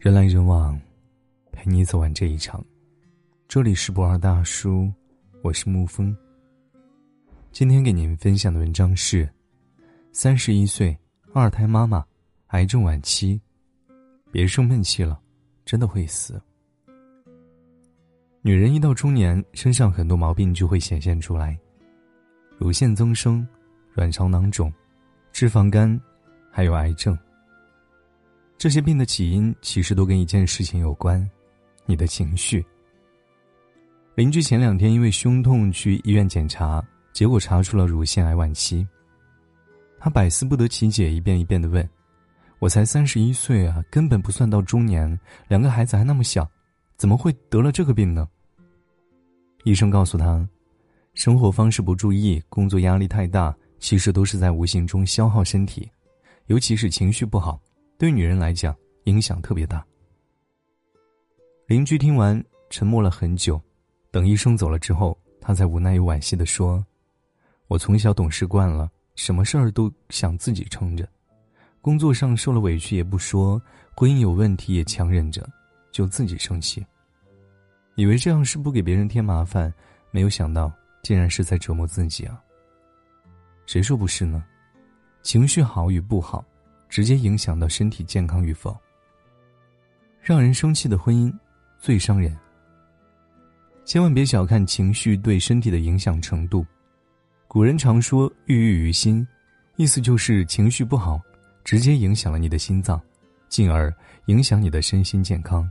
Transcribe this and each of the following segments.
人来人往，陪你走完这一场。这里是不二大叔，我是沐风。今天给您分享的文章是：三十一岁二胎妈妈，癌症晚期，别生闷气了，真的会死。女人一到中年，身上很多毛病就会显现出来，乳腺增生、卵巢囊肿、脂肪肝，还有癌症。这些病的起因其实都跟一件事情有关，你的情绪。邻居前两天因为胸痛去医院检查，结果查出了乳腺癌晚期。他百思不得其解，一遍一遍的问：“我才三十一岁啊，根本不算到中年，两个孩子还那么小，怎么会得了这个病呢？”医生告诉他：“生活方式不注意，工作压力太大，其实都是在无形中消耗身体，尤其是情绪不好。”对女人来讲，影响特别大。邻居听完，沉默了很久，等医生走了之后，他才无奈又惋惜的说：“我从小懂事惯了，什么事儿都想自己撑着，工作上受了委屈也不说，婚姻有问题也强忍着，就自己生气。以为这样是不给别人添麻烦，没有想到竟然是在折磨自己啊！谁说不是呢？情绪好与不好。”直接影响到身体健康与否。让人生气的婚姻，最伤人。千万别小看情绪对身体的影响程度。古人常说“郁郁于心”，意思就是情绪不好，直接影响了你的心脏，进而影响你的身心健康。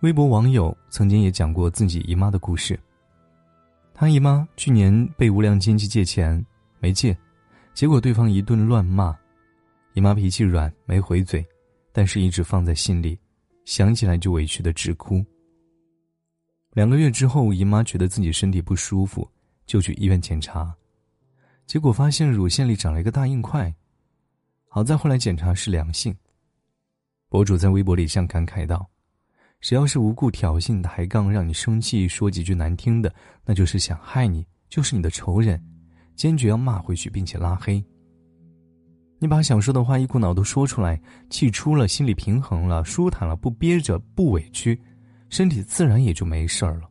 微博网友曾经也讲过自己姨妈的故事。他姨妈去年被无良亲戚借钱，没借，结果对方一顿乱骂。姨妈脾气软，没回嘴，但是一直放在心里，想起来就委屈的直哭。两个月之后，姨妈觉得自己身体不舒服，就去医院检查，结果发现乳腺里长了一个大硬块，好在后来检查是良性。博主在微博里向感慨道：“谁要是无故挑衅、抬杠，让你生气，说几句难听的，那就是想害你，就是你的仇人，坚决要骂回去，并且拉黑。”你把想说的话一股脑都说出来，气出了，心里平衡了，舒坦了，不憋着，不委屈，身体自然也就没事儿了。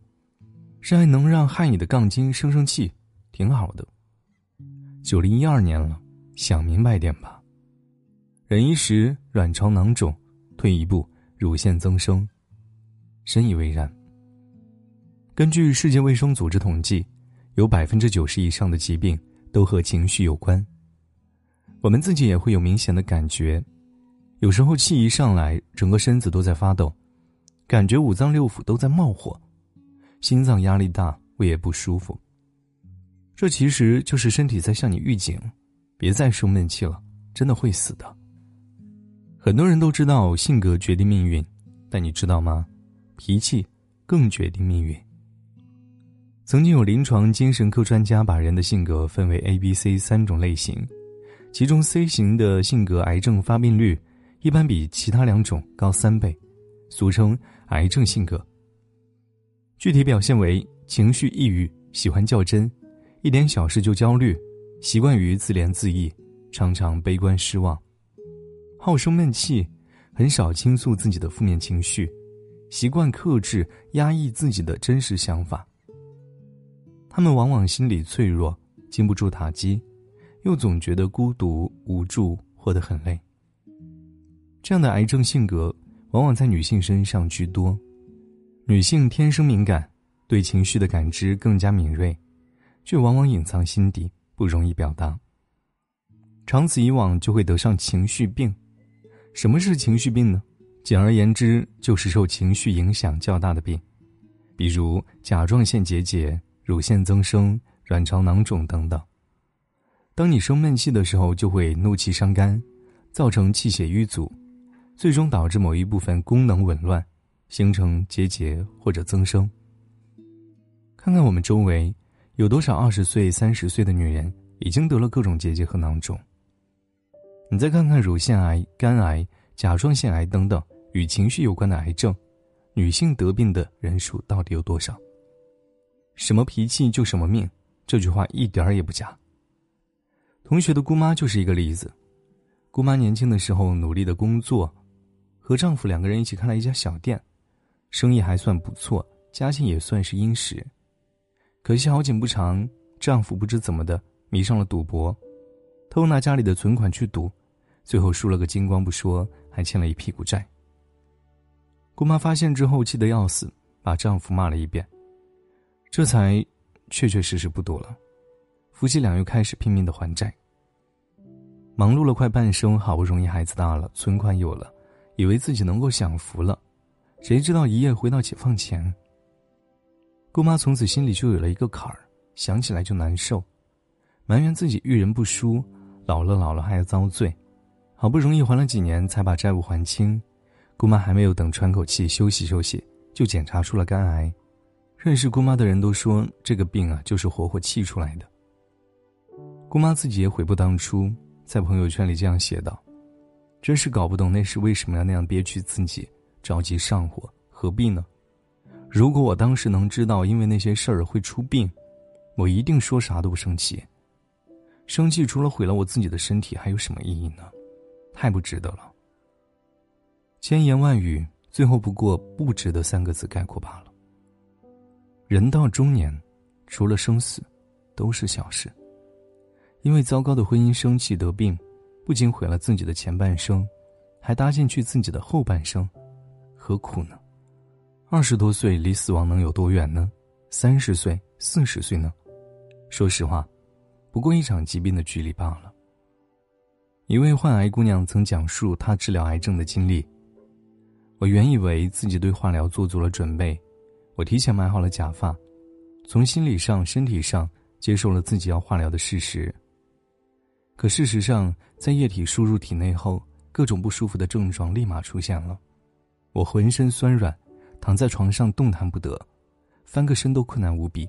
这还能让害你的杠精生生气，挺好的。九零一二年了，想明白点吧。忍一时，卵巢囊肿；退一步，乳腺增生。深以为然。根据世界卫生组织统计，有百分之九十以上的疾病都和情绪有关。我们自己也会有明显的感觉，有时候气一上来，整个身子都在发抖，感觉五脏六腑都在冒火，心脏压力大，胃也不舒服。这其实就是身体在向你预警，别再生闷气了，真的会死的。很多人都知道性格决定命运，但你知道吗？脾气更决定命运。曾经有临床精神科专家把人的性格分为 A、B、C 三种类型。其中 C 型的性格癌症发病率一般比其他两种高三倍，俗称癌症性格。具体表现为情绪抑郁，喜欢较真，一点小事就焦虑，习惯于自怜自艾，常常悲观失望，好生闷气，很少倾诉自己的负面情绪，习惯克制压抑自己的真实想法。他们往往心理脆弱，经不住打击。又总觉得孤独无助，活得很累。这样的癌症性格往往在女性身上居多，女性天生敏感，对情绪的感知更加敏锐，却往往隐藏心底，不容易表达。长此以往，就会得上情绪病。什么是情绪病呢？简而言之，就是受情绪影响较大的病，比如甲状腺结节、乳腺增生、卵巢囊肿等等。当你生闷气的时候，就会怒气伤肝，造成气血瘀阻，最终导致某一部分功能紊乱，形成结节或者增生。看看我们周围，有多少二十岁、三十岁的女人已经得了各种结节和囊肿？你再看看乳腺癌、肝癌、甲状腺癌等等与情绪有关的癌症，女性得病的人数到底有多少？什么脾气就什么命，这句话一点儿也不假。同学的姑妈就是一个例子。姑妈年轻的时候努力的工作，和丈夫两个人一起开了一家小店，生意还算不错，家境也算是殷实。可惜好景不长，丈夫不知怎么的迷上了赌博，偷拿家里的存款去赌，最后输了个精光不说，还欠了一屁股债。姑妈发现之后气得要死，把丈夫骂了一遍，这才确确实实不赌了。夫妻俩又开始拼命的还债。忙碌了快半生，好不容易孩子大了，存款有了，以为自己能够享福了，谁知道一夜回到解放前。姑妈从此心里就有了一个坎儿，想起来就难受，埋怨自己遇人不淑，老了老了还要遭罪，好不容易还了几年才把债务还清，姑妈还没有等喘口气休息休息，就检查出了肝癌。认识姑妈的人都说这个病啊，就是活活气出来的。姑妈自己也悔不当初。在朋友圈里这样写道：“真是搞不懂那时为什么要那样憋屈自己，着急上火，何必呢？如果我当时能知道因为那些事儿会出病，我一定说啥都不生气。生气除了毁了我自己的身体，还有什么意义呢？太不值得了。千言万语，最后不过‘不值得’三个字概括罢了。人到中年，除了生死，都是小事。”因为糟糕的婚姻生气得病，不仅毁了自己的前半生，还搭进去自己的后半生，何苦呢？二十多岁离死亡能有多远呢？三十岁、四十岁呢？说实话，不过一场疾病的距离罢了。一位患癌姑娘曾讲述她治疗癌症的经历。我原以为自己对化疗做足了准备，我提前买好了假发，从心理上、身体上接受了自己要化疗的事实。可事实上，在液体输入体内后，各种不舒服的症状立马出现了。我浑身酸软，躺在床上动弹不得，翻个身都困难无比，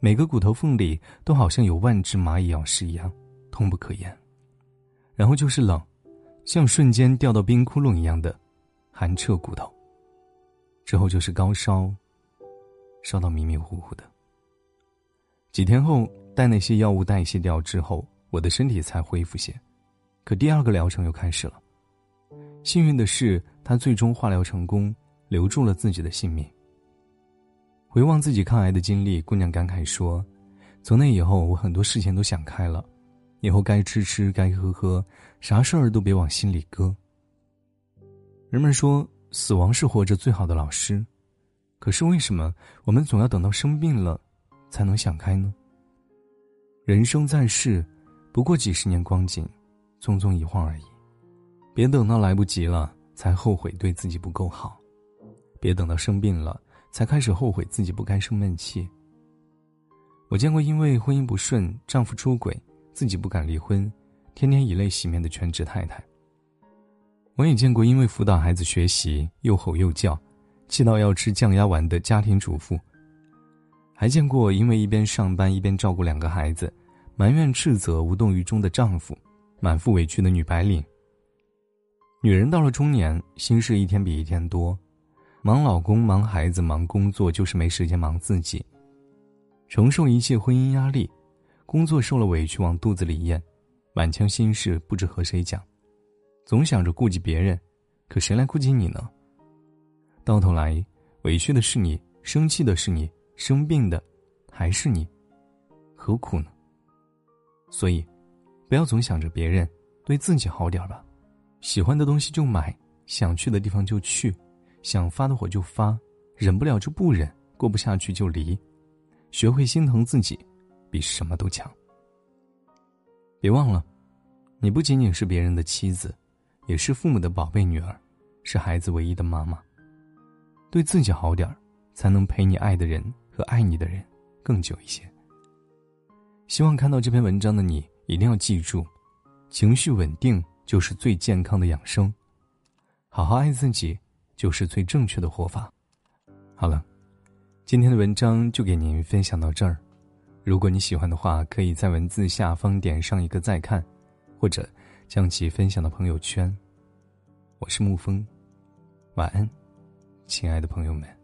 每个骨头缝里都好像有万只蚂蚁咬噬一样，痛不可言。然后就是冷，像瞬间掉到冰窟窿一样的寒彻骨头。之后就是高烧，烧到迷迷糊糊的。几天后，待那些药物代谢掉之后。我的身体才恢复些，可第二个疗程又开始了。幸运的是，他最终化疗成功，留住了自己的性命。回望自己抗癌的经历，姑娘感慨说：“从那以后，我很多事情都想开了，以后该吃吃，该喝喝，啥事儿都别往心里搁。”人们说，死亡是活着最好的老师，可是为什么我们总要等到生病了，才能想开呢？人生在世。不过几十年光景，匆匆一晃而已。别等到来不及了才后悔对自己不够好，别等到生病了才开始后悔自己不该生闷气。我见过因为婚姻不顺，丈夫出轨，自己不敢离婚，天天以泪洗面的全职太太。我也见过因为辅导孩子学习又吼又叫，气到要吃降压丸的家庭主妇。还见过因为一边上班一边照顾两个孩子。埋怨、斥责、无动于衷的丈夫，满腹委屈的女白领。女人到了中年，心事一天比一天多，忙老公、忙孩子、忙工作，就是没时间忙自己。承受一切婚姻压力，工作受了委屈往肚子里咽，满腔心事不知和谁讲，总想着顾及别人，可谁来顾及你呢？到头来，委屈的是你，生气的是你，生病的还是你，何苦呢？所以，不要总想着别人，对自己好点吧。喜欢的东西就买，想去的地方就去，想发的火就发，忍不了就不忍，过不下去就离。学会心疼自己，比什么都强。别忘了，你不仅仅是别人的妻子，也是父母的宝贝女儿，是孩子唯一的妈妈。对自己好点儿，才能陪你爱的人和爱你的人更久一些。希望看到这篇文章的你一定要记住，情绪稳定就是最健康的养生，好好爱自己就是最正确的活法。好了，今天的文章就给您分享到这儿。如果你喜欢的话，可以在文字下方点上一个再看，或者将其分享到朋友圈。我是沐风，晚安，亲爱的朋友们。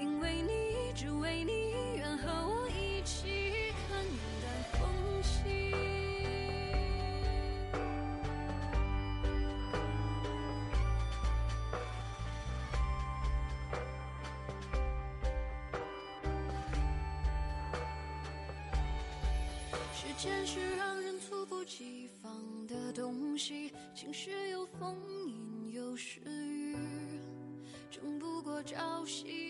因为你，只为你，愿和我一起看淡风轻。时间是让人猝不及防的东西，晴时有风，阴有时雨，争不过朝夕，